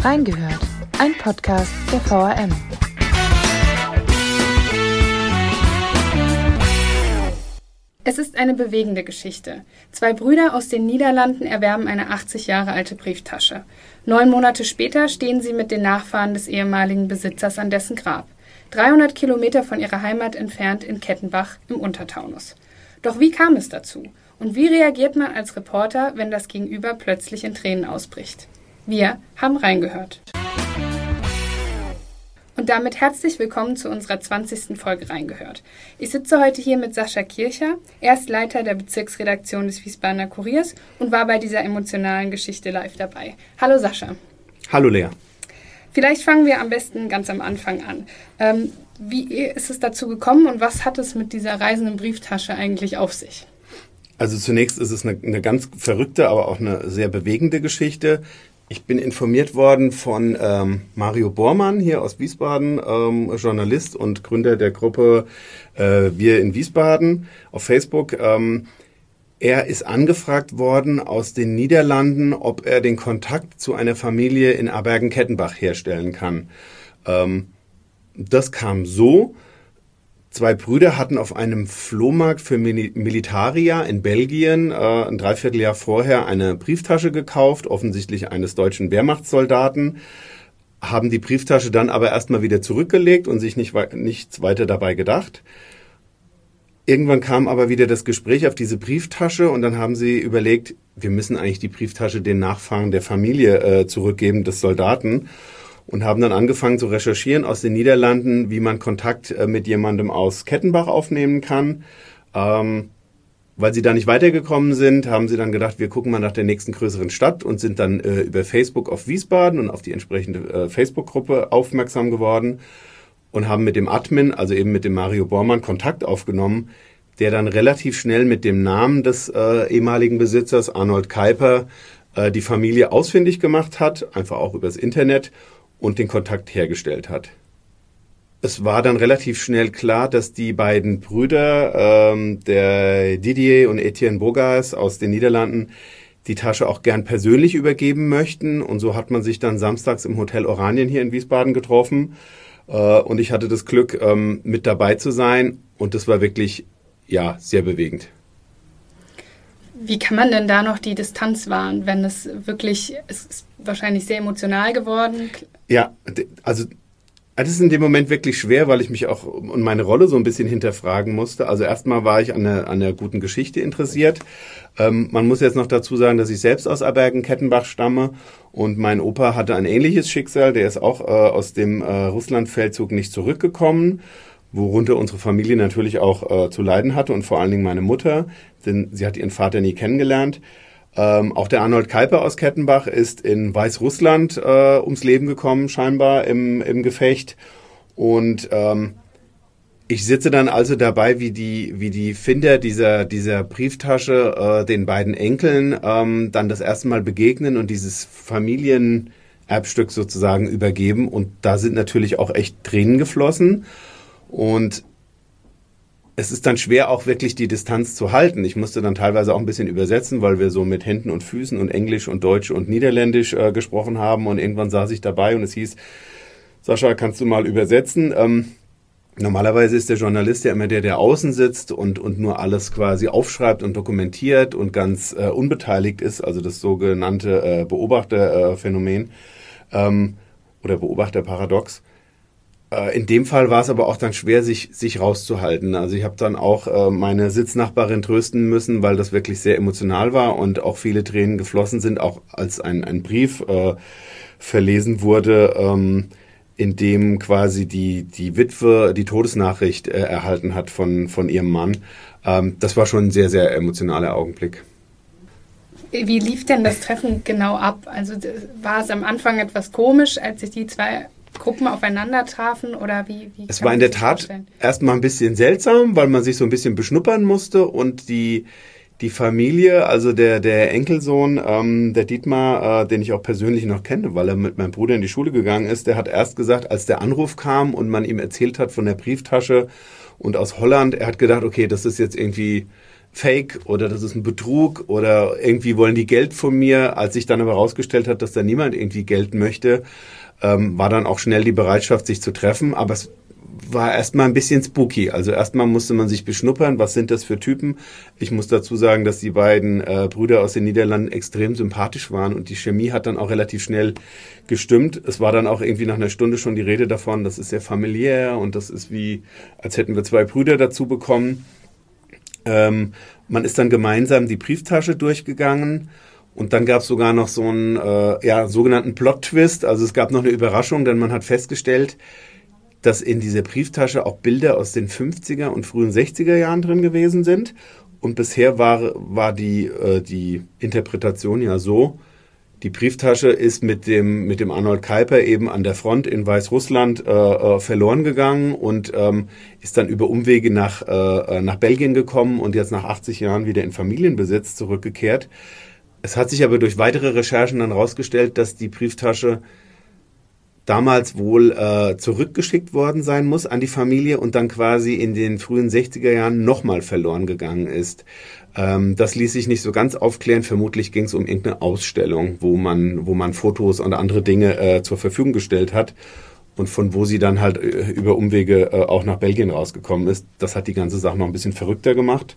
Reingehört, ein Podcast der VRM. Es ist eine bewegende Geschichte. Zwei Brüder aus den Niederlanden erwerben eine 80 Jahre alte Brieftasche. Neun Monate später stehen sie mit den Nachfahren des ehemaligen Besitzers an dessen Grab. 300 Kilometer von ihrer Heimat entfernt in Kettenbach im Untertaunus. Doch wie kam es dazu? Und wie reagiert man als Reporter, wenn das Gegenüber plötzlich in Tränen ausbricht? Wir haben reingehört. Und damit herzlich willkommen zu unserer 20. Folge Reingehört. Ich sitze heute hier mit Sascha Kircher. Er ist Leiter der Bezirksredaktion des Wiesbadener Kuriers und war bei dieser emotionalen Geschichte live dabei. Hallo Sascha. Hallo Lea. Vielleicht fangen wir am besten ganz am Anfang an. Ähm, wie ist es dazu gekommen und was hat es mit dieser reisenden Brieftasche eigentlich auf sich? Also zunächst ist es eine, eine ganz verrückte, aber auch eine sehr bewegende Geschichte. Ich bin informiert worden von ähm, Mario Bormann hier aus Wiesbaden, ähm, Journalist und Gründer der Gruppe äh, Wir in Wiesbaden auf Facebook. Ähm, er ist angefragt worden aus den Niederlanden, ob er den Kontakt zu einer Familie in Abergen-Kettenbach herstellen kann. Ähm, das kam so, Zwei Brüder hatten auf einem Flohmarkt für Militaria in Belgien äh, ein Dreivierteljahr vorher eine Brieftasche gekauft, offensichtlich eines deutschen Wehrmachtssoldaten, haben die Brieftasche dann aber erstmal wieder zurückgelegt und sich nicht, nichts weiter dabei gedacht. Irgendwann kam aber wieder das Gespräch auf diese Brieftasche und dann haben sie überlegt, wir müssen eigentlich die Brieftasche den Nachfahren der Familie äh, zurückgeben, des Soldaten und haben dann angefangen zu recherchieren aus den Niederlanden, wie man Kontakt äh, mit jemandem aus Kettenbach aufnehmen kann. Ähm, weil sie da nicht weitergekommen sind, haben sie dann gedacht, wir gucken mal nach der nächsten größeren Stadt und sind dann äh, über Facebook auf Wiesbaden und auf die entsprechende äh, Facebook-Gruppe aufmerksam geworden und haben mit dem Admin, also eben mit dem Mario Bormann, Kontakt aufgenommen, der dann relativ schnell mit dem Namen des äh, ehemaligen Besitzers, Arnold Kuiper, äh, die Familie ausfindig gemacht hat, einfach auch übers Internet und den Kontakt hergestellt hat. Es war dann relativ schnell klar, dass die beiden Brüder, ähm, der Didier und Etienne Bogas aus den Niederlanden, die Tasche auch gern persönlich übergeben möchten. Und so hat man sich dann samstags im Hotel Oranien hier in Wiesbaden getroffen. Äh, und ich hatte das Glück, ähm, mit dabei zu sein. Und das war wirklich, ja, sehr bewegend. Wie kann man denn da noch die Distanz wahren, wenn es wirklich, es ist wahrscheinlich sehr emotional geworden? Ja, also das ist in dem Moment wirklich schwer, weil ich mich auch und meine Rolle so ein bisschen hinterfragen musste. Also erstmal war ich an der, an der guten Geschichte interessiert. Ähm, man muss jetzt noch dazu sagen, dass ich selbst aus Abergen-Kettenbach stamme und mein Opa hatte ein ähnliches Schicksal. Der ist auch äh, aus dem äh, Russlandfeldzug nicht zurückgekommen worunter unsere Familie natürlich auch äh, zu leiden hatte und vor allen Dingen meine Mutter, denn sie hat ihren Vater nie kennengelernt. Ähm, auch der Arnold Kalper aus Kettenbach ist in Weißrussland äh, ums Leben gekommen, scheinbar im, im Gefecht. Und ähm, ich sitze dann also dabei, wie die, wie die Finder dieser, dieser Brieftasche äh, den beiden Enkeln ähm, dann das erste Mal begegnen und dieses Familienerbstück sozusagen übergeben. Und da sind natürlich auch echt Tränen geflossen. Und es ist dann schwer, auch wirklich die Distanz zu halten. Ich musste dann teilweise auch ein bisschen übersetzen, weil wir so mit Händen und Füßen und Englisch und Deutsch und Niederländisch äh, gesprochen haben. Und irgendwann saß ich dabei und es hieß, Sascha, kannst du mal übersetzen? Ähm, normalerweise ist der Journalist ja immer der, der außen sitzt und, und nur alles quasi aufschreibt und dokumentiert und ganz äh, unbeteiligt ist, also das sogenannte äh, Beobachterphänomen ähm, oder Beobachterparadox. Äh, in dem Fall war es aber auch dann schwer, sich, sich rauszuhalten. Also ich habe dann auch äh, meine Sitznachbarin trösten müssen, weil das wirklich sehr emotional war und auch viele Tränen geflossen sind, auch als ein, ein Brief äh, verlesen wurde, ähm, in dem quasi die, die Witwe die Todesnachricht äh, erhalten hat von, von ihrem Mann. Ähm, das war schon ein sehr, sehr emotionaler Augenblick. Wie lief denn das Treffen genau ab? Also war es am Anfang etwas komisch, als sich die zwei Gruppen aufeinander trafen oder wie? wie es war in der Tat erstmal ein bisschen seltsam, weil man sich so ein bisschen beschnuppern musste und die die Familie, also der der Enkelsohn, ähm, der Dietmar, äh, den ich auch persönlich noch kenne, weil er mit meinem Bruder in die Schule gegangen ist, der hat erst gesagt, als der Anruf kam und man ihm erzählt hat von der Brieftasche und aus Holland, er hat gedacht, okay, das ist jetzt irgendwie Fake oder das ist ein Betrug oder irgendwie wollen die Geld von mir. Als sich dann aber herausgestellt hat, dass da niemand irgendwie Geld möchte, ähm, war dann auch schnell die Bereitschaft, sich zu treffen. Aber es war erstmal ein bisschen spooky. Also erstmal musste man sich beschnuppern, was sind das für Typen. Ich muss dazu sagen, dass die beiden äh, Brüder aus den Niederlanden extrem sympathisch waren und die Chemie hat dann auch relativ schnell gestimmt. Es war dann auch irgendwie nach einer Stunde schon die Rede davon, das ist sehr familiär und das ist wie, als hätten wir zwei Brüder dazu bekommen. Ähm, man ist dann gemeinsam die Brieftasche durchgegangen. Und dann gab es sogar noch so einen äh, ja, sogenannten Plot-Twist. Also es gab noch eine Überraschung, denn man hat festgestellt, dass in dieser Brieftasche auch Bilder aus den 50er und frühen 60er Jahren drin gewesen sind. Und bisher war, war die, äh, die Interpretation ja so, die Brieftasche ist mit dem, mit dem Arnold Kuiper eben an der Front in Weißrussland äh, äh, verloren gegangen und ähm, ist dann über Umwege nach, äh, äh nach Belgien gekommen und jetzt nach 80 Jahren wieder in Familienbesitz zurückgekehrt. Es hat sich aber durch weitere Recherchen dann herausgestellt, dass die Brieftasche damals wohl äh, zurückgeschickt worden sein muss an die Familie und dann quasi in den frühen 60er Jahren nochmal verloren gegangen ist. Ähm, das ließ sich nicht so ganz aufklären. Vermutlich ging es um irgendeine Ausstellung, wo man, wo man Fotos und andere Dinge äh, zur Verfügung gestellt hat und von wo sie dann halt äh, über Umwege äh, auch nach Belgien rausgekommen ist. Das hat die ganze Sache noch ein bisschen verrückter gemacht.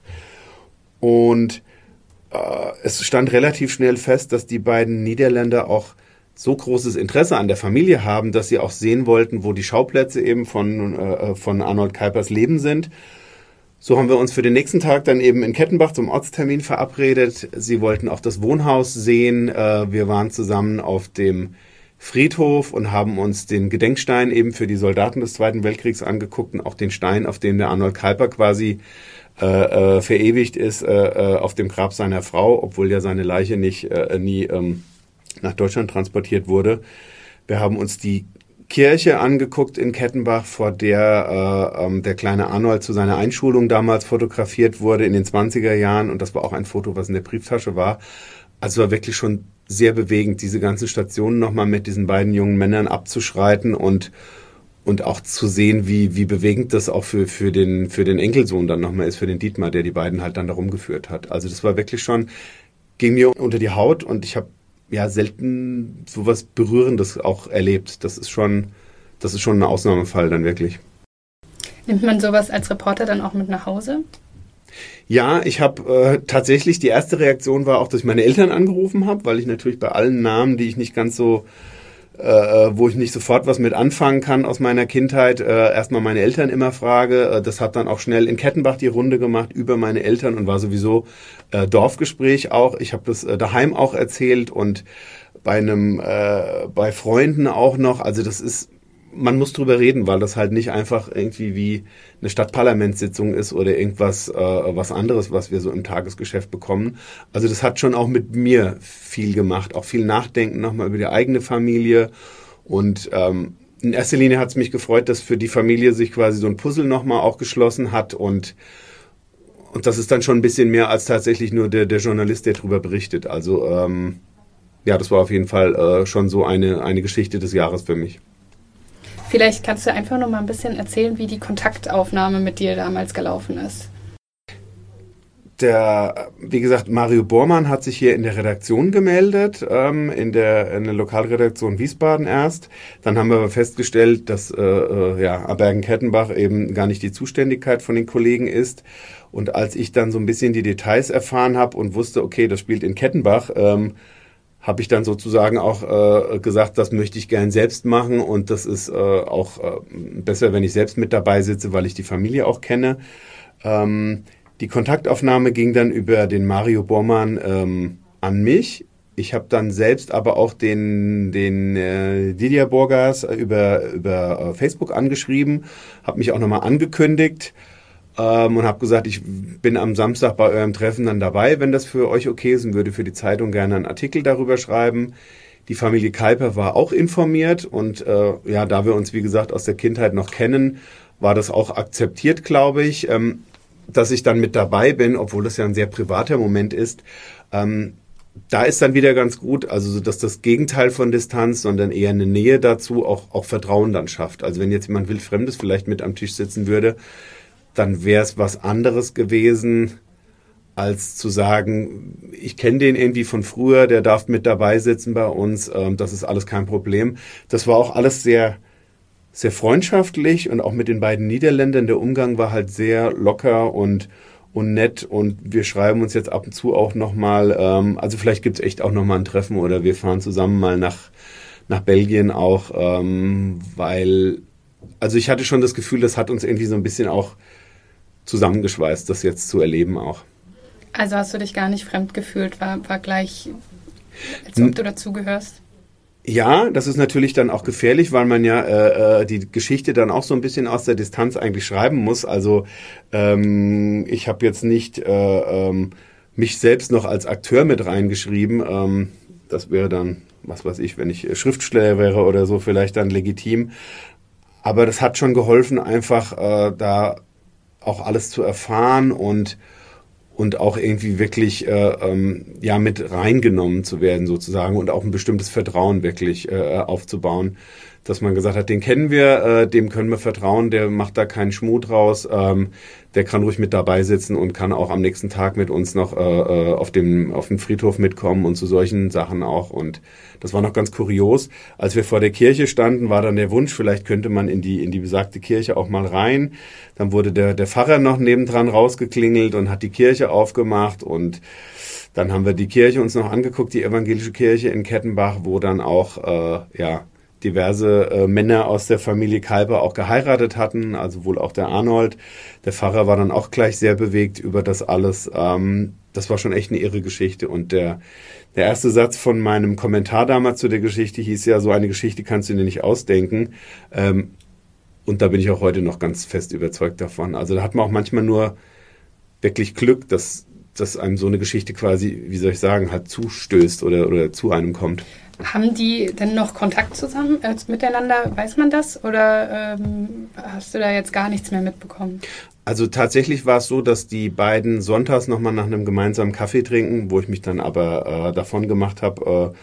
Und äh, es stand relativ schnell fest, dass die beiden Niederländer auch so großes Interesse an der Familie haben, dass sie auch sehen wollten, wo die Schauplätze eben von, äh, von Arnold Kuipers Leben sind. So haben wir uns für den nächsten Tag dann eben in Kettenbach zum Ortstermin verabredet. Sie wollten auch das Wohnhaus sehen. Äh, wir waren zusammen auf dem Friedhof und haben uns den Gedenkstein eben für die Soldaten des Zweiten Weltkriegs angeguckt und auch den Stein, auf dem der Arnold Kuiper quasi äh, äh, verewigt ist, äh, äh, auf dem Grab seiner Frau, obwohl ja seine Leiche nicht äh, nie ähm, nach Deutschland transportiert wurde. Wir haben uns die Kirche angeguckt in Kettenbach, vor der äh, ähm, der kleine Arnold zu seiner Einschulung damals fotografiert wurde in den 20er Jahren. Und das war auch ein Foto, was in der Brieftasche war. Also war wirklich schon sehr bewegend, diese ganzen Stationen nochmal mit diesen beiden jungen Männern abzuschreiten und und auch zu sehen, wie, wie bewegend das auch für, für, den, für den Enkelsohn dann nochmal ist, für den Dietmar, der die beiden halt dann darum geführt hat. Also das war wirklich schon, ging mir unter die Haut und ich habe ja selten sowas Berührendes auch erlebt. Das ist schon, das ist schon ein Ausnahmefall dann wirklich. Nimmt man sowas als Reporter dann auch mit nach Hause? Ja, ich habe äh, tatsächlich die erste Reaktion war auch, dass ich meine Eltern angerufen habe, weil ich natürlich bei allen Namen, die ich nicht ganz so äh, wo ich nicht sofort was mit anfangen kann aus meiner Kindheit, äh, erstmal meine Eltern immer frage. Äh, das hat dann auch schnell in Kettenbach die Runde gemacht über meine Eltern und war sowieso äh, Dorfgespräch auch. Ich habe das äh, daheim auch erzählt und bei einem äh, bei Freunden auch noch. Also das ist man muss drüber reden, weil das halt nicht einfach irgendwie wie eine Stadtparlamentssitzung ist oder irgendwas äh, was anderes, was wir so im Tagesgeschäft bekommen. Also das hat schon auch mit mir viel gemacht, auch viel Nachdenken nochmal über die eigene Familie und ähm, in erster Linie hat es mich gefreut, dass für die Familie sich quasi so ein Puzzle nochmal auch geschlossen hat und und das ist dann schon ein bisschen mehr als tatsächlich nur der, der Journalist, der darüber berichtet. Also ähm, ja, das war auf jeden Fall äh, schon so eine, eine Geschichte des Jahres für mich. Vielleicht kannst du einfach noch mal ein bisschen erzählen, wie die Kontaktaufnahme mit dir damals gelaufen ist. Der, wie gesagt, Mario Bormann hat sich hier in der Redaktion gemeldet, ähm, in, der, in der Lokalredaktion Wiesbaden erst. Dann haben wir aber festgestellt, dass äh, äh, ja, Abergen-Kettenbach eben gar nicht die Zuständigkeit von den Kollegen ist. Und als ich dann so ein bisschen die Details erfahren habe und wusste, okay, das spielt in Kettenbach, ähm, habe ich dann sozusagen auch äh, gesagt, das möchte ich gern selbst machen und das ist äh, auch äh, besser, wenn ich selbst mit dabei sitze, weil ich die Familie auch kenne. Ähm, die Kontaktaufnahme ging dann über den Mario Bormann ähm, an mich. Ich habe dann selbst aber auch den, den äh, Didier Borgas über, über äh, Facebook angeschrieben, habe mich auch nochmal angekündigt ähm, und habe gesagt, ich bin am Samstag bei eurem Treffen dann dabei, wenn das für euch okay ist und würde für die Zeitung gerne einen Artikel darüber schreiben. Die Familie Kuiper war auch informiert und äh, ja, da wir uns wie gesagt aus der Kindheit noch kennen, war das auch akzeptiert, glaube ich, ähm, dass ich dann mit dabei bin, obwohl das ja ein sehr privater Moment ist. Ähm, da ist dann wieder ganz gut, also dass das Gegenteil von Distanz, sondern eher eine Nähe dazu auch, auch Vertrauen dann schafft. Also wenn jetzt jemand wildfremdes vielleicht mit am Tisch sitzen würde, dann wäre es was anderes gewesen, als zu sagen, ich kenne den irgendwie von früher, der darf mit dabei sitzen bei uns, ähm, das ist alles kein Problem. Das war auch alles sehr, sehr freundschaftlich und auch mit den beiden Niederländern. Der Umgang war halt sehr locker und, und nett und wir schreiben uns jetzt ab und zu auch nochmal, ähm, also vielleicht gibt's echt auch nochmal ein Treffen oder wir fahren zusammen mal nach, nach Belgien auch, ähm, weil, also ich hatte schon das Gefühl, das hat uns irgendwie so ein bisschen auch zusammengeschweißt, das jetzt zu erleben auch. Also hast du dich gar nicht fremd gefühlt, war, war gleich, als ob du dazugehörst? Ja, das ist natürlich dann auch gefährlich, weil man ja äh, äh, die Geschichte dann auch so ein bisschen aus der Distanz eigentlich schreiben muss. Also ähm, ich habe jetzt nicht äh, ähm, mich selbst noch als Akteur mit reingeschrieben. Ähm, das wäre dann, was weiß ich, wenn ich Schriftsteller wäre oder so, vielleicht dann legitim. Aber das hat schon geholfen, einfach äh, da auch alles zu erfahren und und auch irgendwie wirklich äh, ähm, ja mit reingenommen zu werden sozusagen und auch ein bestimmtes Vertrauen wirklich äh, aufzubauen dass man gesagt hat, den kennen wir, äh, dem können wir vertrauen, der macht da keinen Schmut raus, ähm, der kann ruhig mit dabei sitzen und kann auch am nächsten Tag mit uns noch äh, äh, auf dem auf dem Friedhof mitkommen und zu solchen Sachen auch. Und das war noch ganz kurios. Als wir vor der Kirche standen, war dann der Wunsch, vielleicht könnte man in die in die besagte Kirche auch mal rein. Dann wurde der der Pfarrer noch nebendran rausgeklingelt und hat die Kirche aufgemacht und dann haben wir die Kirche uns noch angeguckt, die evangelische Kirche in Kettenbach, wo dann auch äh, ja diverse äh, Männer aus der Familie Kalber auch geheiratet hatten, also wohl auch der Arnold. Der Pfarrer war dann auch gleich sehr bewegt über das alles. Ähm, das war schon echt eine irre Geschichte. Und der, der erste Satz von meinem Kommentar damals zu der Geschichte hieß ja, so eine Geschichte kannst du dir nicht ausdenken. Ähm, und da bin ich auch heute noch ganz fest überzeugt davon. Also da hat man auch manchmal nur wirklich Glück, dass, dass einem so eine Geschichte quasi, wie soll ich sagen, halt zustößt oder, oder zu einem kommt. Haben die denn noch Kontakt zusammen äh, miteinander? Weiß man das? Oder ähm, hast du da jetzt gar nichts mehr mitbekommen? Also tatsächlich war es so, dass die beiden sonntags nochmal nach einem gemeinsamen Kaffee trinken, wo ich mich dann aber äh, davon gemacht habe, äh,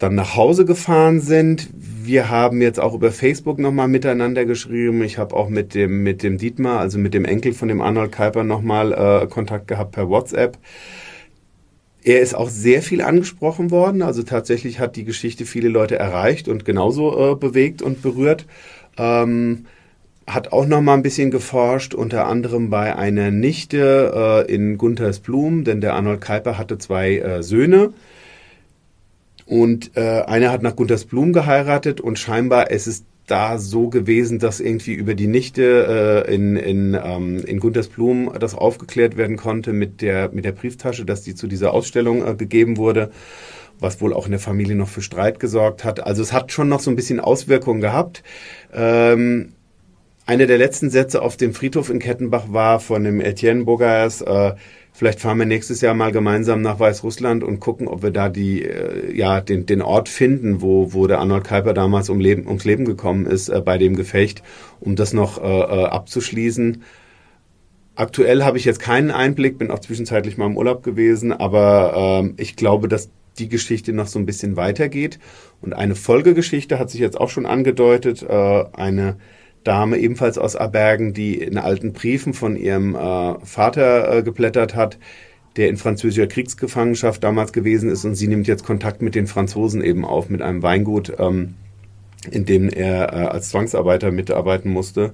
dann nach Hause gefahren sind. Wir haben jetzt auch über Facebook nochmal miteinander geschrieben. Ich habe auch mit dem, mit dem Dietmar, also mit dem Enkel von dem Arnold Kuiper nochmal äh, Kontakt gehabt per WhatsApp. Er ist auch sehr viel angesprochen worden. Also tatsächlich hat die Geschichte viele Leute erreicht und genauso äh, bewegt und berührt. Ähm, hat auch noch mal ein bisschen geforscht, unter anderem bei einer Nichte äh, in Guntersblum, denn der Arnold Kuiper hatte zwei äh, Söhne. Und äh, einer hat nach Guntersblum geheiratet und scheinbar ist es da so gewesen, dass irgendwie über die Nichte äh, in, in, ähm, in Guntersblum das aufgeklärt werden konnte mit der, mit der Brieftasche, dass die zu dieser Ausstellung äh, gegeben wurde, was wohl auch in der Familie noch für Streit gesorgt hat. Also es hat schon noch so ein bisschen Auswirkungen gehabt. Ähm, einer der letzten Sätze auf dem Friedhof in Kettenbach war von dem Etienne Bogas, äh, Vielleicht fahren wir nächstes Jahr mal gemeinsam nach Weißrussland und gucken, ob wir da die, äh, ja, den, den Ort finden, wo, wo der Arnold Kuiper damals um Leben, ums Leben gekommen ist äh, bei dem Gefecht, um das noch äh, äh, abzuschließen. Aktuell habe ich jetzt keinen Einblick, bin auch zwischenzeitlich mal im Urlaub gewesen, aber äh, ich glaube, dass die Geschichte noch so ein bisschen weitergeht. Und eine Folgegeschichte hat sich jetzt auch schon angedeutet, äh, eine Dame ebenfalls aus Abergen, die in alten Briefen von ihrem äh, Vater äh, geblättert hat, der in französischer Kriegsgefangenschaft damals gewesen ist und sie nimmt jetzt Kontakt mit den Franzosen eben auf, mit einem Weingut, ähm, in dem er äh, als Zwangsarbeiter mitarbeiten musste.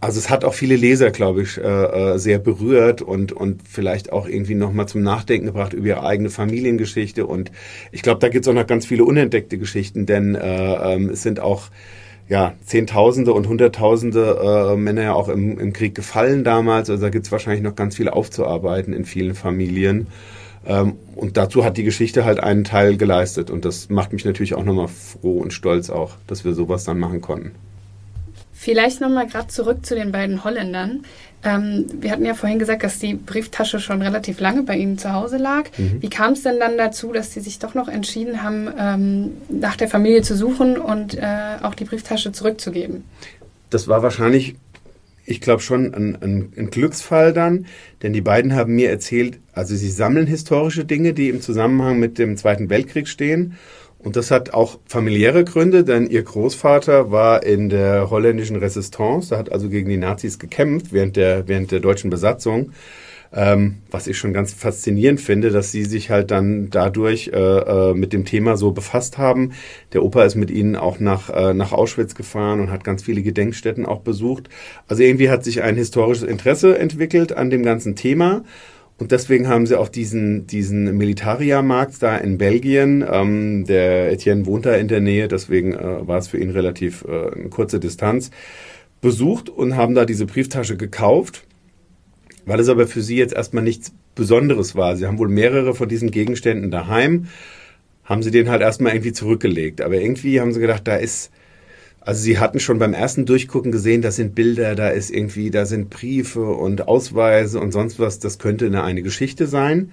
Also es hat auch viele Leser, glaube ich, äh, äh, sehr berührt und, und vielleicht auch irgendwie nochmal zum Nachdenken gebracht über ihre eigene Familiengeschichte. Und ich glaube, da gibt es auch noch ganz viele unentdeckte Geschichten, denn äh, ähm, es sind auch ja, Zehntausende und Hunderttausende äh, Männer ja auch im, im Krieg gefallen damals. Also da gibt's wahrscheinlich noch ganz viel aufzuarbeiten in vielen Familien. Ähm, und dazu hat die Geschichte halt einen Teil geleistet. Und das macht mich natürlich auch nochmal froh und stolz auch, dass wir sowas dann machen konnten. Vielleicht nochmal gerade zurück zu den beiden Holländern. Ähm, wir hatten ja vorhin gesagt, dass die Brieftasche schon relativ lange bei Ihnen zu Hause lag. Mhm. Wie kam es denn dann dazu, dass Sie sich doch noch entschieden haben, ähm, nach der Familie zu suchen und äh, auch die Brieftasche zurückzugeben? Das war wahrscheinlich, ich glaube schon, ein, ein, ein Glücksfall dann, denn die beiden haben mir erzählt, also sie sammeln historische Dinge, die im Zusammenhang mit dem Zweiten Weltkrieg stehen und das hat auch familiäre Gründe, denn ihr Großvater war in der holländischen Resistance, er hat also gegen die Nazis gekämpft während der, während der deutschen Besatzung. Ähm, was ich schon ganz faszinierend finde, dass sie sich halt dann dadurch äh, äh, mit dem Thema so befasst haben. Der Opa ist mit ihnen auch nach, äh, nach Auschwitz gefahren und hat ganz viele Gedenkstätten auch besucht. Also irgendwie hat sich ein historisches Interesse entwickelt an dem ganzen Thema. Und deswegen haben sie auch diesen, diesen Militaria-Markt da in Belgien. Ähm, der Etienne wohnt da in der Nähe, deswegen äh, war es für ihn relativ äh, eine kurze Distanz besucht und haben da diese Brieftasche gekauft weil es aber für sie jetzt erstmal nichts Besonderes war. Sie haben wohl mehrere von diesen Gegenständen daheim, haben sie den halt erstmal irgendwie zurückgelegt. Aber irgendwie haben sie gedacht, da ist, also sie hatten schon beim ersten Durchgucken gesehen, da sind Bilder, da ist irgendwie, da sind Briefe und Ausweise und sonst was. Das könnte eine, eine Geschichte sein.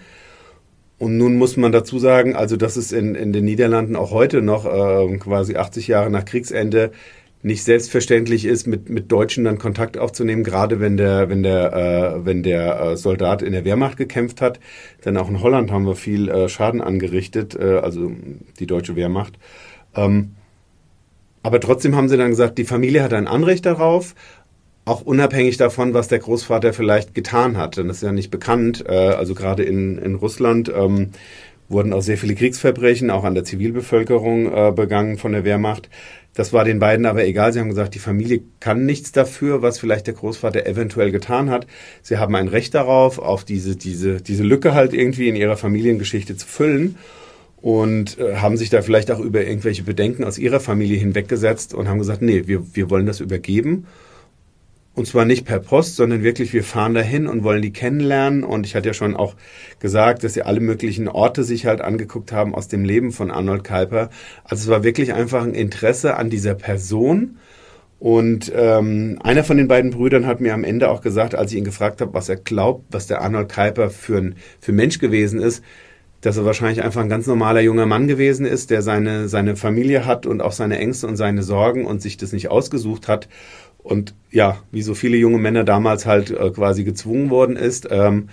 Und nun muss man dazu sagen, also dass es in, in den Niederlanden auch heute noch äh, quasi 80 Jahre nach Kriegsende nicht selbstverständlich ist, mit, mit Deutschen dann Kontakt aufzunehmen, gerade wenn der, wenn der, äh, wenn der äh, Soldat in der Wehrmacht gekämpft hat. Denn auch in Holland haben wir viel äh, Schaden angerichtet, äh, also die deutsche Wehrmacht. Ähm, aber trotzdem haben sie dann gesagt, die Familie hat ein Anrecht darauf, auch unabhängig davon, was der Großvater vielleicht getan hat. Denn das ist ja nicht bekannt. Äh, also gerade in, in Russland ähm, wurden auch sehr viele Kriegsverbrechen, auch an der Zivilbevölkerung äh, begangen von der Wehrmacht. Das war den beiden aber egal. Sie haben gesagt, die Familie kann nichts dafür, was vielleicht der Großvater eventuell getan hat. Sie haben ein Recht darauf, auf diese, diese, diese Lücke halt irgendwie in ihrer Familiengeschichte zu füllen und äh, haben sich da vielleicht auch über irgendwelche Bedenken aus ihrer Familie hinweggesetzt und haben gesagt, nee, wir, wir wollen das übergeben und zwar nicht per Post, sondern wirklich, wir fahren dahin und wollen die kennenlernen. Und ich hatte ja schon auch gesagt, dass sie alle möglichen Orte sich halt angeguckt haben aus dem Leben von Arnold Kuiper. Also es war wirklich einfach ein Interesse an dieser Person. Und ähm, einer von den beiden Brüdern hat mir am Ende auch gesagt, als ich ihn gefragt habe, was er glaubt, was der Arnold Kuiper für ein für Mensch gewesen ist, dass er wahrscheinlich einfach ein ganz normaler junger Mann gewesen ist, der seine, seine Familie hat und auch seine Ängste und seine Sorgen und sich das nicht ausgesucht hat und ja, wie so viele junge Männer damals halt äh, quasi gezwungen worden ist. Ähm,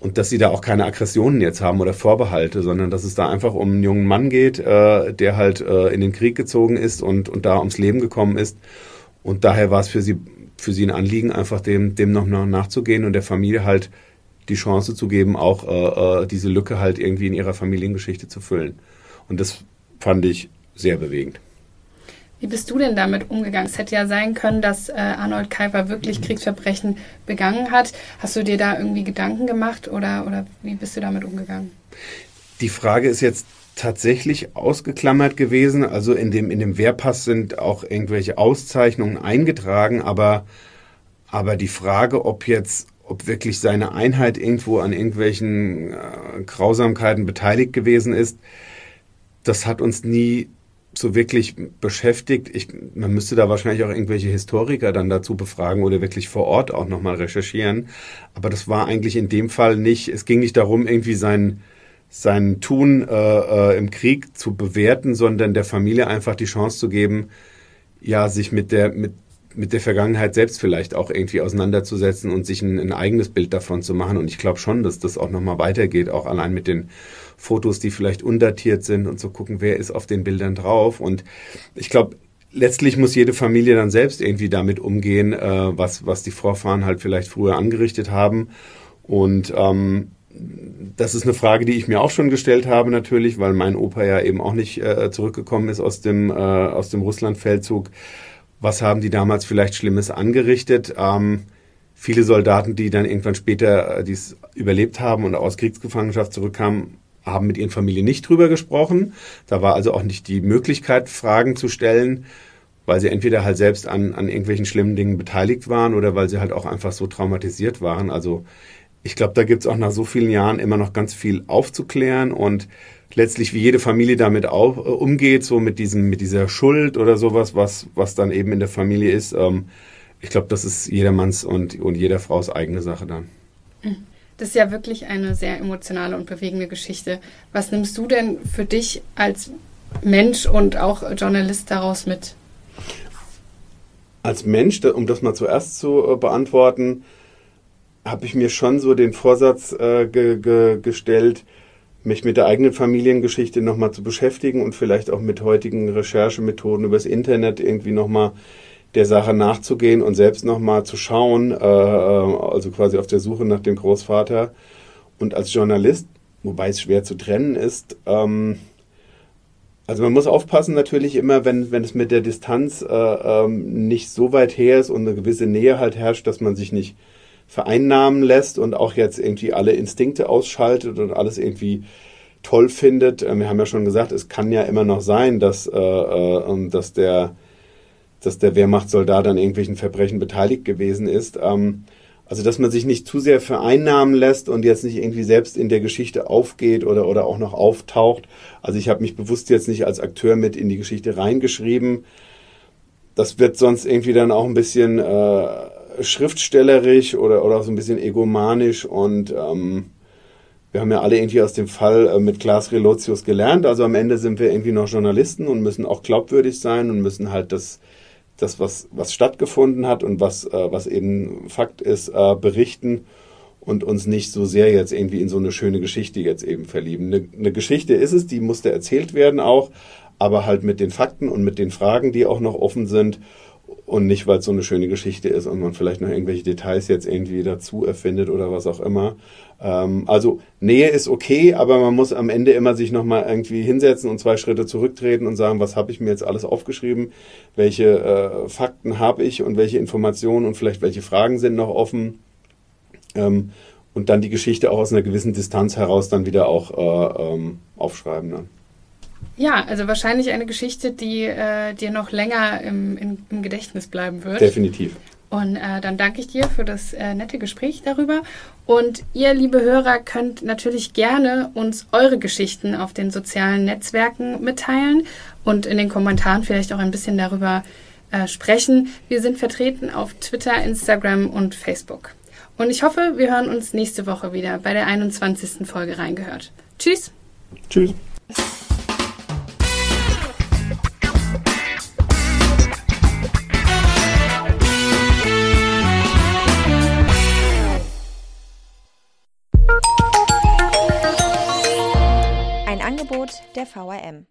und dass sie da auch keine Aggressionen jetzt haben oder Vorbehalte, sondern dass es da einfach um einen jungen Mann geht, äh, der halt äh, in den Krieg gezogen ist und, und da ums Leben gekommen ist. Und daher war es für sie, für sie ein Anliegen, einfach dem, dem noch nachzugehen und der Familie halt die Chance zu geben, auch äh, äh, diese Lücke halt irgendwie in ihrer Familiengeschichte zu füllen. Und das fand ich sehr bewegend. Wie bist du denn damit umgegangen? Es hätte ja sein können, dass äh, Arnold Kaifer wirklich Kriegsverbrechen begangen hat. Hast du dir da irgendwie Gedanken gemacht oder, oder wie bist du damit umgegangen? Die Frage ist jetzt tatsächlich ausgeklammert gewesen. Also in dem, in dem Wehrpass sind auch irgendwelche Auszeichnungen eingetragen, aber, aber die Frage, ob jetzt, ob wirklich seine Einheit irgendwo an irgendwelchen äh, Grausamkeiten beteiligt gewesen ist, das hat uns nie so wirklich beschäftigt. Ich, man müsste da wahrscheinlich auch irgendwelche Historiker dann dazu befragen oder wirklich vor Ort auch nochmal recherchieren. Aber das war eigentlich in dem Fall nicht, es ging nicht darum, irgendwie sein, sein Tun äh, äh, im Krieg zu bewerten, sondern der Familie einfach die Chance zu geben, ja, sich mit der, mit, mit der Vergangenheit selbst vielleicht auch irgendwie auseinanderzusetzen und sich ein, ein eigenes Bild davon zu machen. Und ich glaube schon, dass das auch nochmal weitergeht, auch allein mit den Fotos, die vielleicht undatiert sind und zu gucken, wer ist auf den Bildern drauf. Und ich glaube, letztlich muss jede Familie dann selbst irgendwie damit umgehen, äh, was, was die Vorfahren halt vielleicht früher angerichtet haben. Und ähm, das ist eine Frage, die ich mir auch schon gestellt habe natürlich, weil mein Opa ja eben auch nicht äh, zurückgekommen ist aus dem, äh, aus dem Russlandfeldzug. Was haben die damals vielleicht Schlimmes angerichtet? Ähm, viele Soldaten, die dann irgendwann später äh, dies überlebt haben und aus Kriegsgefangenschaft zurückkamen, haben mit ihren Familien nicht drüber gesprochen. Da war also auch nicht die Möglichkeit, Fragen zu stellen, weil sie entweder halt selbst an, an irgendwelchen schlimmen Dingen beteiligt waren oder weil sie halt auch einfach so traumatisiert waren. Also ich glaube, da gibt es auch nach so vielen Jahren immer noch ganz viel aufzuklären und letztlich wie jede Familie damit auch, äh, umgeht, so mit diesem, mit dieser Schuld oder sowas, was, was dann eben in der Familie ist. Ähm, ich glaube, das ist jedermanns und, und jeder Frau's eigene Sache dann. Mhm. Das ist ja wirklich eine sehr emotionale und bewegende Geschichte. Was nimmst du denn für dich als Mensch und auch Journalist daraus mit? Als Mensch, um das mal zuerst zu äh, beantworten, habe ich mir schon so den Vorsatz äh, ge ge gestellt, mich mit der eigenen Familiengeschichte nochmal zu beschäftigen und vielleicht auch mit heutigen Recherchemethoden übers Internet irgendwie nochmal der Sache nachzugehen und selbst nochmal zu schauen, äh, also quasi auf der Suche nach dem Großvater. Und als Journalist, wobei es schwer zu trennen ist, ähm, also man muss aufpassen natürlich immer, wenn, wenn es mit der Distanz äh, ähm, nicht so weit her ist und eine gewisse Nähe halt herrscht, dass man sich nicht vereinnahmen lässt und auch jetzt irgendwie alle Instinkte ausschaltet und alles irgendwie toll findet. Ähm, wir haben ja schon gesagt, es kann ja immer noch sein, dass, äh, äh, dass, der, dass der Wehrmachtssoldat an irgendwelchen Verbrechen beteiligt gewesen ist. Ähm, also, dass man sich nicht zu sehr vereinnahmen lässt und jetzt nicht irgendwie selbst in der Geschichte aufgeht oder, oder auch noch auftaucht. Also, ich habe mich bewusst jetzt nicht als Akteur mit in die Geschichte reingeschrieben. Das wird sonst irgendwie dann auch ein bisschen äh, schriftstellerisch oder, oder auch so ein bisschen egomanisch und ähm, wir haben ja alle irgendwie aus dem Fall äh, mit Klaas Relotius gelernt. Also am Ende sind wir irgendwie noch Journalisten und müssen auch glaubwürdig sein und müssen halt das das, was, was stattgefunden hat und was, äh, was eben Fakt ist, äh, berichten und uns nicht so sehr jetzt irgendwie in so eine schöne Geschichte jetzt eben verlieben. Eine, eine Geschichte ist es, die musste erzählt werden auch, aber halt mit den Fakten und mit den Fragen, die auch noch offen sind und nicht, weil es so eine schöne Geschichte ist und man vielleicht noch irgendwelche Details jetzt irgendwie dazu erfindet oder was auch immer. Ähm, also Nähe ist okay, aber man muss am Ende immer sich nochmal irgendwie hinsetzen und zwei Schritte zurücktreten und sagen, was habe ich mir jetzt alles aufgeschrieben, welche äh, Fakten habe ich und welche Informationen und vielleicht welche Fragen sind noch offen. Ähm, und dann die Geschichte auch aus einer gewissen Distanz heraus dann wieder auch äh, ähm, aufschreiben. Ne? Ja, also wahrscheinlich eine Geschichte, die äh, dir noch länger im, im, im, Gedächtnis bleiben wird. Definitiv. Und äh, dann danke ich dir für das äh, nette Gespräch darüber. Und ihr, liebe Hörer, könnt natürlich gerne uns eure Geschichten auf den sozialen Netzwerken mitteilen und in den Kommentaren vielleicht auch ein bisschen darüber äh, sprechen. Wir sind vertreten auf Twitter, Instagram und Facebook. Und ich hoffe, wir hören uns nächste Woche wieder bei der 21. Folge reingehört. Tschüss. Tschüss. Angebot der VRM.